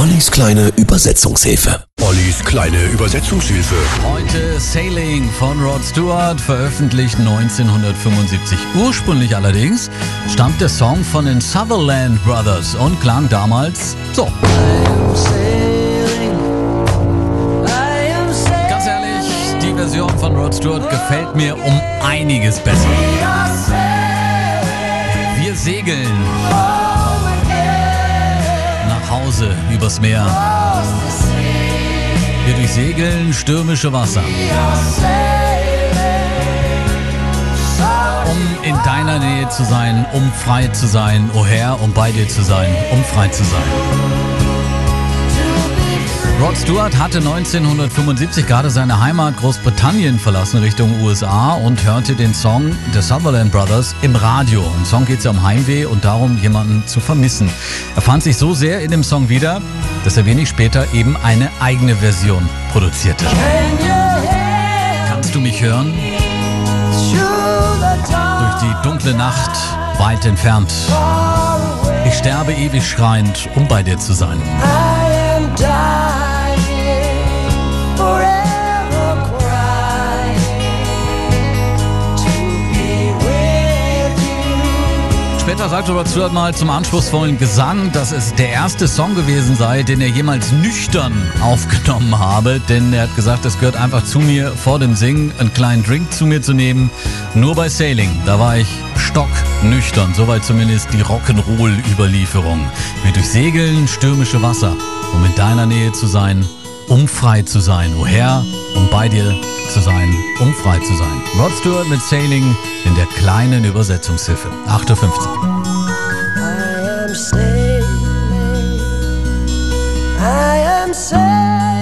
Ollis kleine Übersetzungshilfe. Ollis kleine Übersetzungshilfe. Heute Sailing von Rod Stewart, veröffentlicht 1975. Ursprünglich allerdings stammt der Song von den Sutherland Brothers und klang damals so. Ganz ehrlich, die Version von Rod Stewart gefällt mir um einiges besser. Wir segeln Hause übers Meer. Wir durchsegeln stürmische Wasser. Um in deiner Nähe zu sein, um frei zu sein, o Herr, um bei dir zu sein, um frei zu sein. Rod Stewart hatte 1975 gerade seine Heimat Großbritannien verlassen Richtung USA und hörte den Song der Sutherland Brothers im Radio. Im Song geht es ja um Heimweh und darum, jemanden zu vermissen. Er fand sich so sehr in dem Song wieder, dass er wenig später eben eine eigene Version produzierte. Kannst du mich hören? Durch die dunkle Nacht, weit entfernt. Ich sterbe ewig schreiend, um bei dir zu sein. Später sagte Rod Stewart mal zum anspruchsvollen Gesang, dass es der erste Song gewesen sei, den er jemals nüchtern aufgenommen habe. Denn er hat gesagt, es gehört einfach zu mir, vor dem Singen einen kleinen Drink zu mir zu nehmen. Nur bei Sailing, da war ich stocknüchtern. Soweit zumindest die Rock'n'Roll-Überlieferung. Wir durchsegeln stürmische Wasser, um in deiner Nähe zu sein, um frei zu sein. O Herr, um bei dir zu sein, um frei zu sein. Rod Stewart mit Sailing in der kleinen Übersetzungshilfe. 8.15 Uhr. I am sailing, I am sailing